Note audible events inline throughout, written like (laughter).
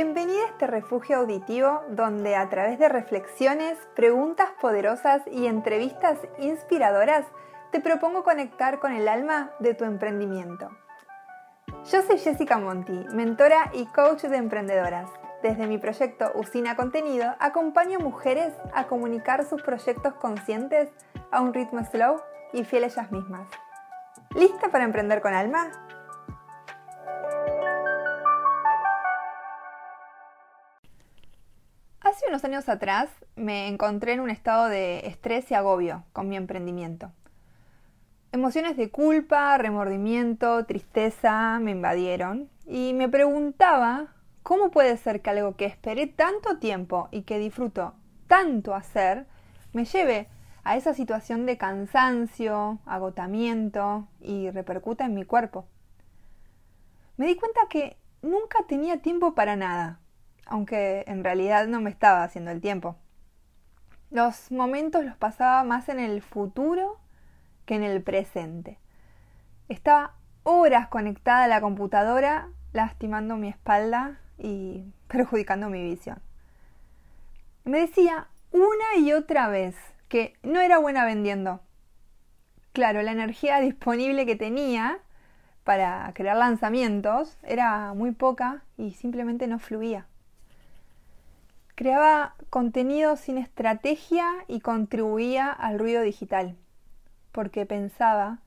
Bienvenida a este refugio auditivo donde a través de reflexiones, preguntas poderosas y entrevistas inspiradoras te propongo conectar con el alma de tu emprendimiento. Yo soy Jessica Monti, mentora y coach de emprendedoras. Desde mi proyecto Usina Contenido acompaño mujeres a comunicar sus proyectos conscientes a un ritmo slow y fiel a ellas mismas. ¿Lista para emprender con alma? Unos años atrás me encontré en un estado de estrés y agobio con mi emprendimiento. Emociones de culpa, remordimiento, tristeza me invadieron y me preguntaba cómo puede ser que algo que esperé tanto tiempo y que disfruto tanto hacer me lleve a esa situación de cansancio, agotamiento y repercuta en mi cuerpo. Me di cuenta que nunca tenía tiempo para nada, aunque en realidad no me estaba haciendo el tiempo. Los momentos los pasaba más en el futuro que en el presente. Estaba horas conectada a la computadora, lastimando mi espalda y (laughs) perjudicando mi visión. Me decía una y otra vez que no era buena vendiendo. Claro, la energía disponible que tenía para crear lanzamientos era muy poca y simplemente no fluía. Creaba contenido sin estrategia y contribuía al ruido digital porque pensaba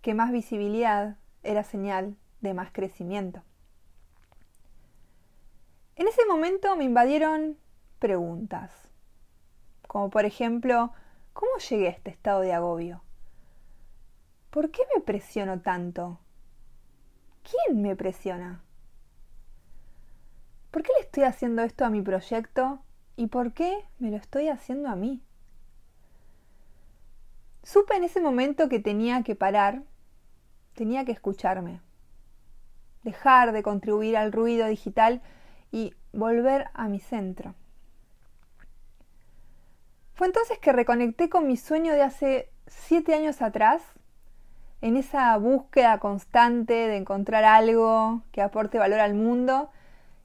que más visibilidad era señal de más crecimiento. En ese momento me invadieron preguntas, como por ejemplo, ¿cómo llegué a este estado de agobio? ¿Por qué me presiono tanto? ¿Quién me presiona? ¿Por qué le estoy haciendo esto a mi proyecto y por qué me lo estoy haciendo a mí? Supe en ese momento que tenía que parar, tenía que escucharme, dejar de contribuir al ruido digital y volver a mi centro. Fue entonces que reconecté con mi sueño de hace siete años atrás, en esa búsqueda constante de encontrar algo que aporte valor al mundo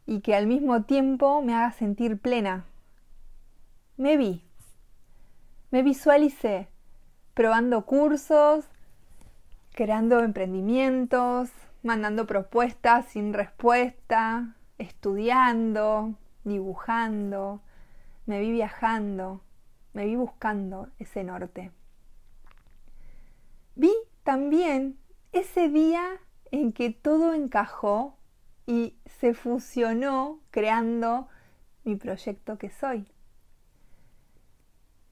y que al mismo tiempo me haga sentir plena. Me vi, me visualicé probando cursos, creando emprendimientos, mandando propuestas sin respuesta, estudiando, dibujando, me vi viajando, me vi buscando ese norte. Vi también ese día en que todo encajó y se fusionó creando mi proyecto que soy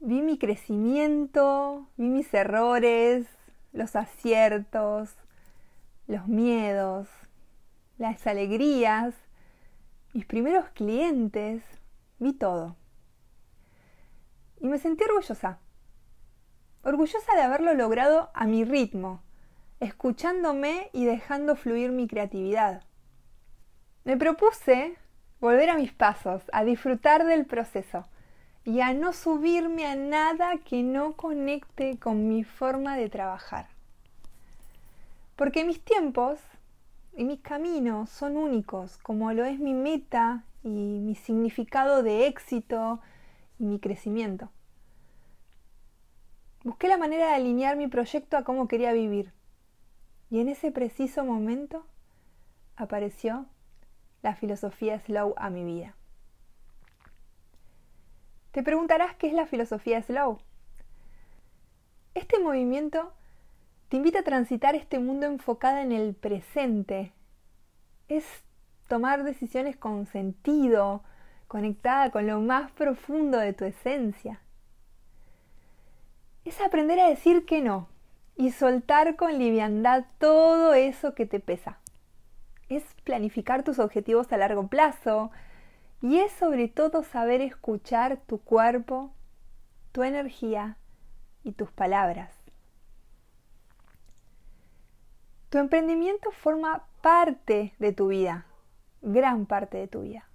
vi mi crecimiento, vi mis errores, los aciertos, los miedos, las alegrías, mis primeros clientes, vi todo. Y me sentí orgullosa, orgullosa de haberlo logrado a mi ritmo, escuchándome y dejando fluir mi creatividad. Me propuse volver a mis pasos, a disfrutar del proceso y a no subirme a nada que no conecte con mi forma de trabajar. Porque mis tiempos y mis caminos son únicos, como lo es mi meta y mi significado de éxito y mi crecimiento. Busqué la manera de alinear mi proyecto a cómo quería vivir. Y en ese preciso momento apareció la filosofía slow a mi vida. Te preguntarás qué es la filosofía slow. Este movimiento te invita a transitar este mundo enfocado en el presente. Es tomar decisiones con sentido, conectada con lo más profundo de tu esencia. Es aprender a decir que no y soltar con liviandad todo eso que te pesa. Es planificar tus objetivos a largo plazo, y es sobre todo saber escuchar tu cuerpo, tu energía y tus palabras. Tu emprendimiento forma parte de tu vida, gran parte de tu vida.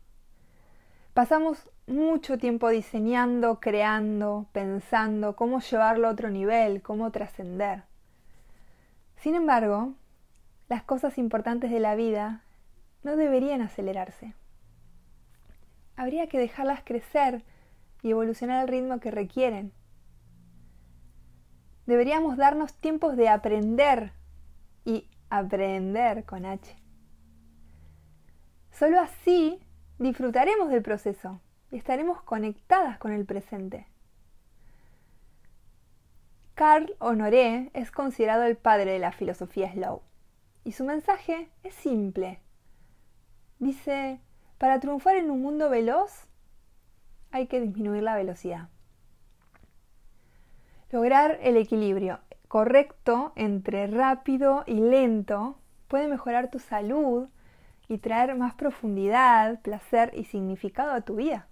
Pasamos mucho tiempo diseñando, creando, pensando cómo llevarlo a otro nivel, cómo trascender. Sin embargo, las cosas importantes de la vida no deberían acelerarse habría que dejarlas crecer y evolucionar al ritmo que requieren. Deberíamos darnos tiempos de aprender y aprender con H. Solo así disfrutaremos del proceso y estaremos conectadas con el presente. Carl Honoré es considerado el padre de la filosofía slow y su mensaje es simple. Dice, para triunfar en un mundo veloz hay que disminuir la velocidad. Lograr el equilibrio correcto entre rápido y lento puede mejorar tu salud y traer más profundidad, placer y significado a tu vida.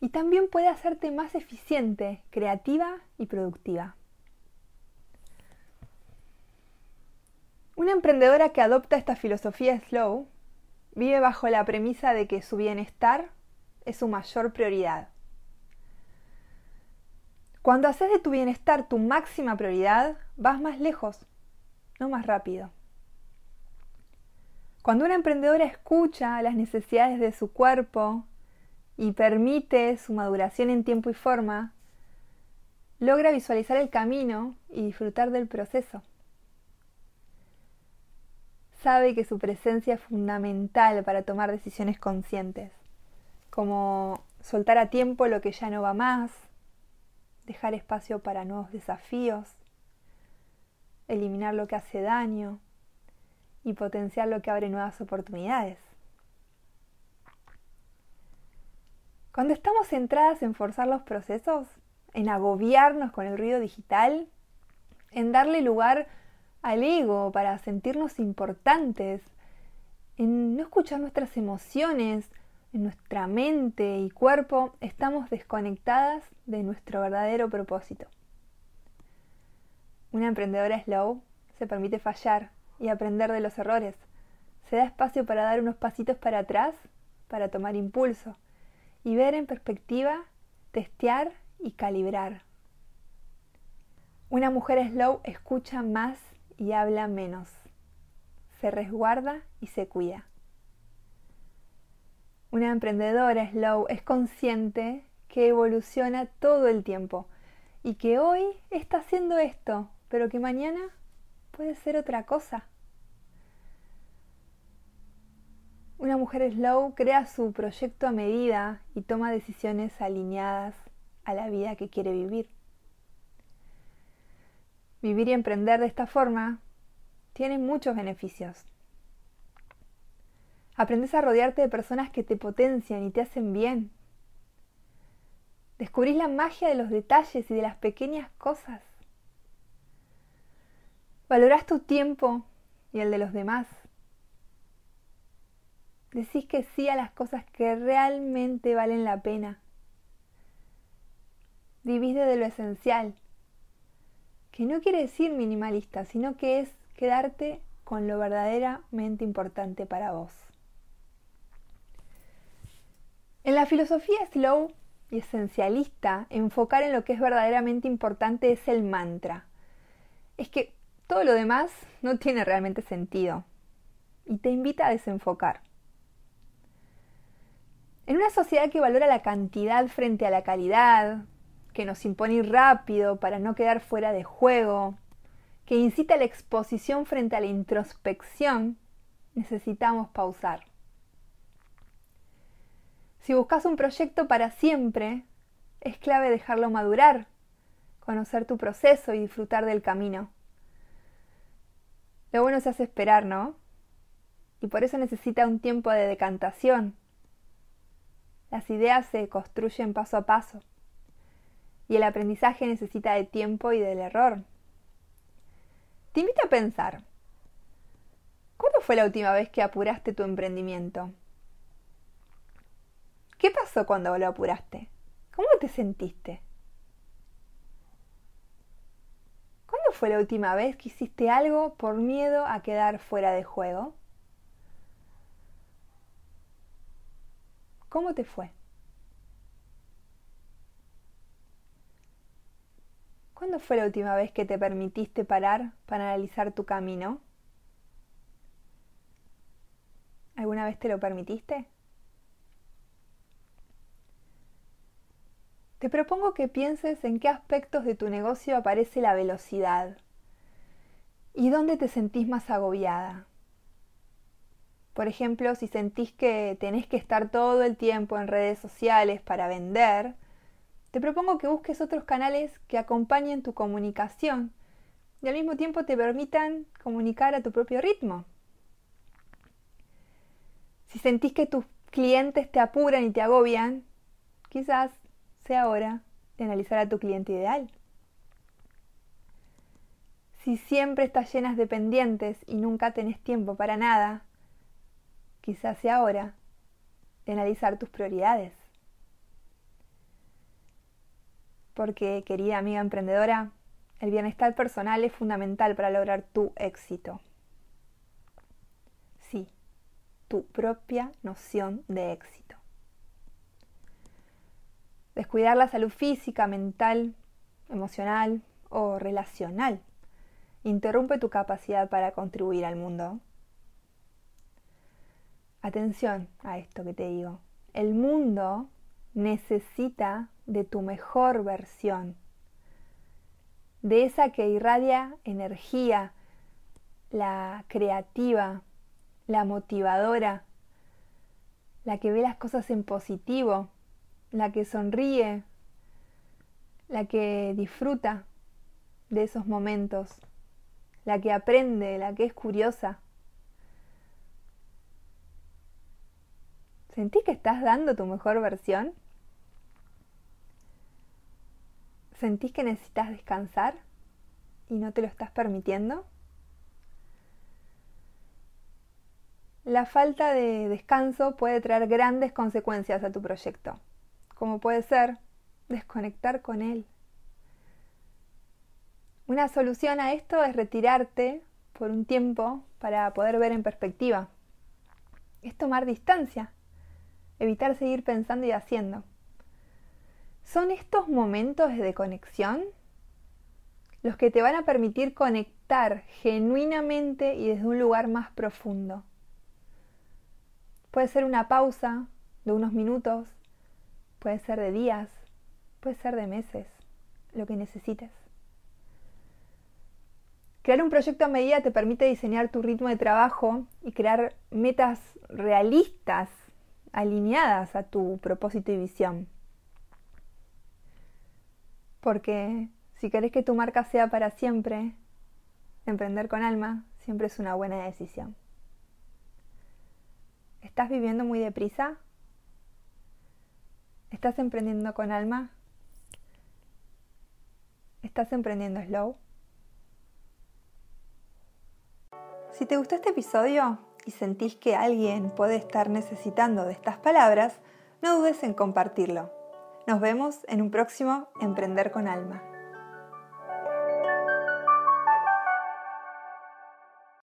Y también puede hacerte más eficiente, creativa y productiva. Una emprendedora que adopta esta filosofía slow vive bajo la premisa de que su bienestar es su mayor prioridad. Cuando haces de tu bienestar tu máxima prioridad, vas más lejos, no más rápido. Cuando una emprendedora escucha las necesidades de su cuerpo y permite su maduración en tiempo y forma, logra visualizar el camino y disfrutar del proceso. Sabe que su presencia es fundamental para tomar decisiones conscientes, como soltar a tiempo lo que ya no va más, dejar espacio para nuevos desafíos, eliminar lo que hace daño y potenciar lo que abre nuevas oportunidades. Cuando estamos centradas en forzar los procesos, en agobiarnos con el ruido digital, en darle lugar al ego para sentirnos importantes, en no escuchar nuestras emociones, en nuestra mente y cuerpo estamos desconectadas de nuestro verdadero propósito. Una emprendedora slow se permite fallar y aprender de los errores. Se da espacio para dar unos pasitos para atrás, para tomar impulso y ver en perspectiva, testear y calibrar. Una mujer slow escucha más y habla menos. Se resguarda y se cuida. Una emprendedora slow es consciente que evoluciona todo el tiempo y que hoy está haciendo esto, pero que mañana puede ser otra cosa. Una mujer slow crea su proyecto a medida y toma decisiones alineadas a la vida que quiere vivir. Vivir y emprender de esta forma tiene muchos beneficios. Aprendes a rodearte de personas que te potencian y te hacen bien. Descubrís la magia de los detalles y de las pequeñas cosas. Valorás tu tiempo y el de los demás. Decís que sí a las cosas que realmente valen la pena. Vivís desde lo esencial, que no quiere decir minimalista, sino que es quedarte con lo verdaderamente importante para vos. En la filosofía slow y esencialista, enfocar en lo que es verdaderamente importante es el mantra. Es que todo lo demás no tiene realmente sentido y te invita a desenfocar. En una sociedad que valora la cantidad frente a la calidad, que nos impone rápido para no quedar fuera de juego, que incita a la exposición frente a la introspección, necesitamos pausar. Si buscas un proyecto para siempre, es clave dejarlo madurar, conocer tu proceso y disfrutar del camino. Lo bueno se hace esperar, ¿no? Y por eso necesita un tiempo de decantación. Las ideas se construyen paso a paso. Y el aprendizaje necesita de tiempo y del error. Te invito a pensar, ¿cuándo fue la última vez que apuraste tu emprendimiento? ¿Qué pasó cuando lo apuraste? ¿Cómo te sentiste? ¿Cuándo fue la última vez que hiciste algo por miedo a quedar fuera de juego? ¿Cómo te fue? ¿Cuándo fue la última vez que te permitiste parar para analizar tu camino? ¿Alguna vez te lo permitiste? Te propongo que pienses en qué aspectos de tu negocio aparece la velocidad y dónde te sentís más agobiada. Por ejemplo, si sentís que tenés que estar todo el tiempo en redes sociales para vender, te propongo que busques otros canales que acompañen tu comunicación y al mismo tiempo te permitan comunicar a tu propio ritmo. Si sentís que tus clientes te apuran y te agobian, quizás sea hora de analizar a tu cliente ideal. Si siempre estás llenas de pendientes y nunca tenés tiempo para nada, quizás sea hora de analizar tus prioridades. Porque, querida amiga emprendedora, el bienestar personal es fundamental para lograr tu éxito. Sí, tu propia noción de éxito. Descuidar la salud física, mental, emocional o relacional interrumpe tu capacidad para contribuir al mundo. Atención a esto que te digo. El mundo necesita de tu mejor versión, de esa que irradia energía, la creativa, la motivadora, la que ve las cosas en positivo, la que sonríe, la que disfruta de esos momentos, la que aprende, la que es curiosa. ¿Sentís que estás dando tu mejor versión? ¿Sentís que necesitas descansar y no te lo estás permitiendo? La falta de descanso puede traer grandes consecuencias a tu proyecto, como puede ser desconectar con él. Una solución a esto es retirarte por un tiempo para poder ver en perspectiva. Es tomar distancia evitar seguir pensando y haciendo. Son estos momentos de conexión los que te van a permitir conectar genuinamente y desde un lugar más profundo. Puede ser una pausa de unos minutos, puede ser de días, puede ser de meses, lo que necesites. Crear un proyecto a medida te permite diseñar tu ritmo de trabajo y crear metas realistas alineadas a tu propósito y visión. Porque si querés que tu marca sea para siempre, emprender con alma siempre es una buena decisión. ¿Estás viviendo muy deprisa? ¿Estás emprendiendo con alma? ¿Estás emprendiendo slow? Si te gustó este episodio, y sentís que alguien puede estar necesitando de estas palabras, no dudes en compartirlo. Nos vemos en un próximo Emprender con Alma.